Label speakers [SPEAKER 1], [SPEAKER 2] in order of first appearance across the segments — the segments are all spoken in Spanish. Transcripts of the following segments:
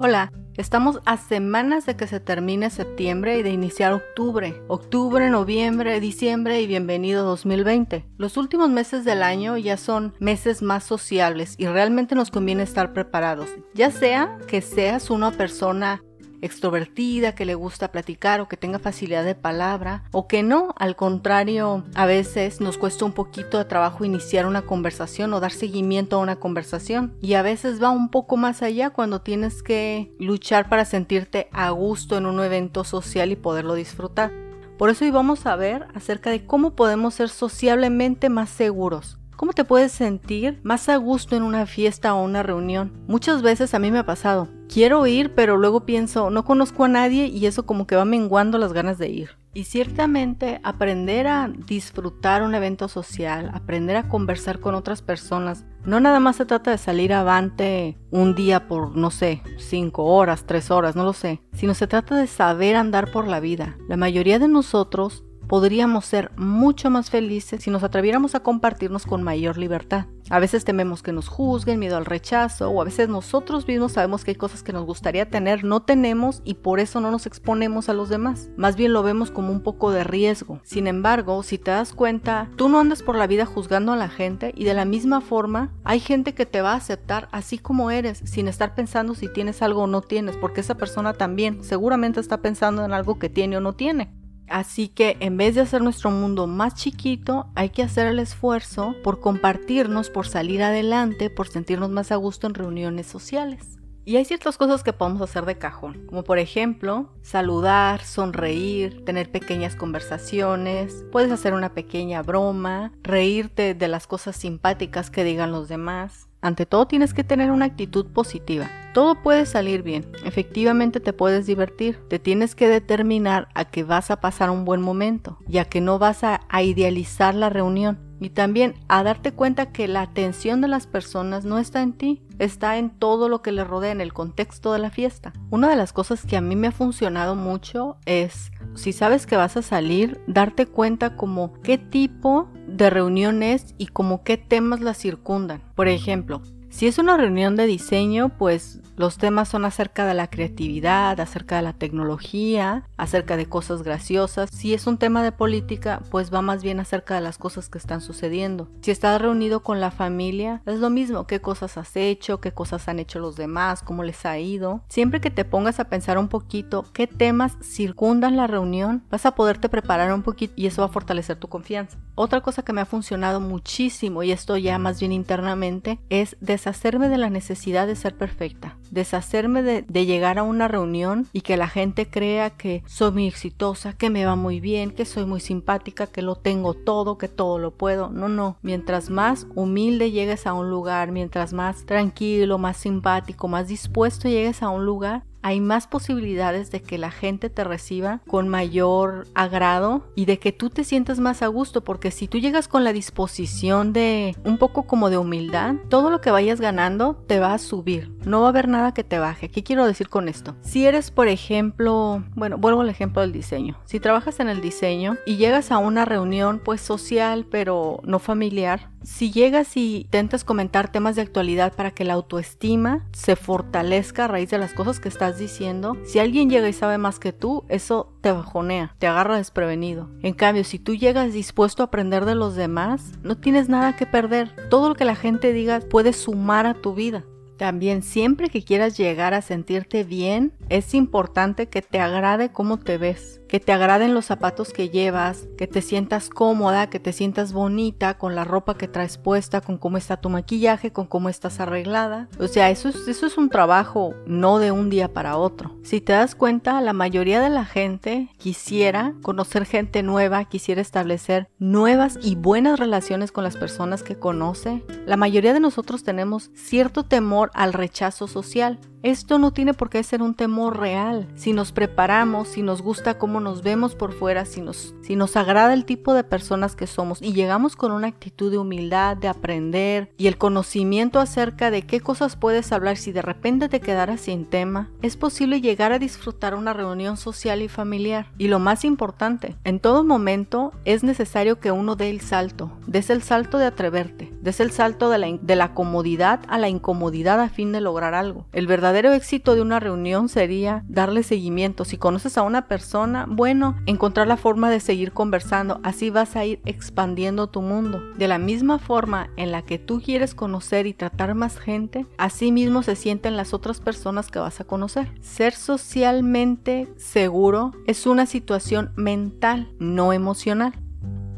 [SPEAKER 1] Hola, estamos a semanas de que se termine septiembre y de iniciar octubre. Octubre, noviembre, diciembre y bienvenido 2020. Los últimos meses del año ya son meses más sociables y realmente nos conviene estar preparados. Ya sea que seas una persona extrovertida, que le gusta platicar o que tenga facilidad de palabra, o que no, al contrario, a veces nos cuesta un poquito de trabajo iniciar una conversación o dar seguimiento a una conversación. Y a veces va un poco más allá cuando tienes que luchar para sentirte a gusto en un evento social y poderlo disfrutar. Por eso hoy vamos a ver acerca de cómo podemos ser sociablemente más seguros. ¿Cómo te puedes sentir más a gusto en una fiesta o una reunión? Muchas veces a mí me ha pasado. Quiero ir, pero luego pienso, no conozco a nadie y eso como que va menguando las ganas de ir. Y ciertamente aprender a disfrutar un evento social, aprender a conversar con otras personas, no nada más se trata de salir avante un día por, no sé, cinco horas, tres horas, no lo sé, sino se trata de saber andar por la vida. La mayoría de nosotros podríamos ser mucho más felices si nos atreviéramos a compartirnos con mayor libertad. A veces tememos que nos juzguen, miedo al rechazo, o a veces nosotros mismos sabemos que hay cosas que nos gustaría tener, no tenemos y por eso no nos exponemos a los demás. Más bien lo vemos como un poco de riesgo. Sin embargo, si te das cuenta, tú no andas por la vida juzgando a la gente y de la misma forma hay gente que te va a aceptar así como eres, sin estar pensando si tienes algo o no tienes, porque esa persona también seguramente está pensando en algo que tiene o no tiene. Así que en vez de hacer nuestro mundo más chiquito, hay que hacer el esfuerzo por compartirnos, por salir adelante, por sentirnos más a gusto en reuniones sociales. Y hay ciertas cosas que podemos hacer de cajón, como por ejemplo saludar, sonreír, tener pequeñas conversaciones, puedes hacer una pequeña broma, reírte de las cosas simpáticas que digan los demás. Ante todo tienes que tener una actitud positiva. Todo puede salir bien, efectivamente te puedes divertir, te tienes que determinar a que vas a pasar un buen momento ya que no vas a, a idealizar la reunión y también a darte cuenta que la atención de las personas no está en ti, está en todo lo que le rodea, en el contexto de la fiesta. Una de las cosas que a mí me ha funcionado mucho es, si sabes que vas a salir, darte cuenta como qué tipo de reunión es y como qué temas la circundan. Por ejemplo, si es una reunión de diseño, pues los temas son acerca de la creatividad, acerca de la tecnología, acerca de cosas graciosas. Si es un tema de política, pues va más bien acerca de las cosas que están sucediendo. Si estás reunido con la familia, es lo mismo, qué cosas has hecho, qué cosas han hecho los demás, cómo les ha ido. Siempre que te pongas a pensar un poquito qué temas circundan la reunión, vas a poderte preparar un poquito y eso va a fortalecer tu confianza. Otra cosa que me ha funcionado muchísimo, y esto ya más bien internamente, es deshacerme de la necesidad de ser perfecta, deshacerme de, llegar a una reunión y que la gente crea que soy muy exitosa, que me va muy bien, que soy muy simpática, que lo tengo todo, que todo lo puedo. No, no. Mientras más humilde llegues a un lugar, mientras más tranquilo, más simpático, más dispuesto llegues a un lugar, hay más posibilidades de que la gente te reciba con mayor agrado y de que tú te sientas más a gusto, porque si tú llegas con la disposición de un poco como de humildad, todo lo que vayas ganando te va a subir, no va a haber nada que te baje. ¿Qué quiero decir con esto? Si eres, por ejemplo, bueno, vuelvo al ejemplo del diseño. Si trabajas en el diseño y llegas a una reunión pues social pero no familiar, si llegas y intentas comentar temas de actualidad para que la autoestima se fortalezca a raíz de las cosas que estás diciendo, si alguien llega y sabe más que tú, eso te bajonea, te agarra desprevenido. En cambio, si tú llegas dispuesto a aprender de los demás, no tienes nada que perder. Todo lo que la gente diga puede sumar a tu vida. También siempre que quieras llegar a sentirte bien, es importante que te agrade cómo te ves, que te agraden los zapatos que llevas, que te sientas cómoda, que te sientas bonita con la ropa que traes puesta, con cómo está tu maquillaje, con cómo estás arreglada. O sea, eso es, eso es un trabajo no de un día para otro. Si te das cuenta, la mayoría de la gente quisiera conocer gente nueva, quisiera establecer nuevas y buenas relaciones con las personas que conoce. La mayoría de nosotros tenemos cierto temor al rechazo social. Esto no tiene por qué ser un temor real. Si nos preparamos, si nos gusta nos vemos por fuera, si nos, si nos agrada el tipo de personas que somos y llegamos con una actitud de humildad, de aprender y el conocimiento acerca de qué cosas puedes hablar si de repente te quedaras sin tema, es posible llegar a disfrutar una reunión social y familiar. Y lo más importante, en todo momento es necesario que uno dé el salto, des el salto de atreverte Des el salto de la, de la comodidad a la incomodidad a fin de lograr algo. El verdadero éxito de una reunión sería darle seguimiento. Si conoces a una persona, bueno, encontrar la forma de seguir conversando. Así vas a ir expandiendo tu mundo. De la misma forma en la que tú quieres conocer y tratar más gente, así mismo se sienten las otras personas que vas a conocer. Ser socialmente seguro es una situación mental, no emocional.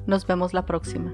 [SPEAKER 1] Nos vemos la próxima.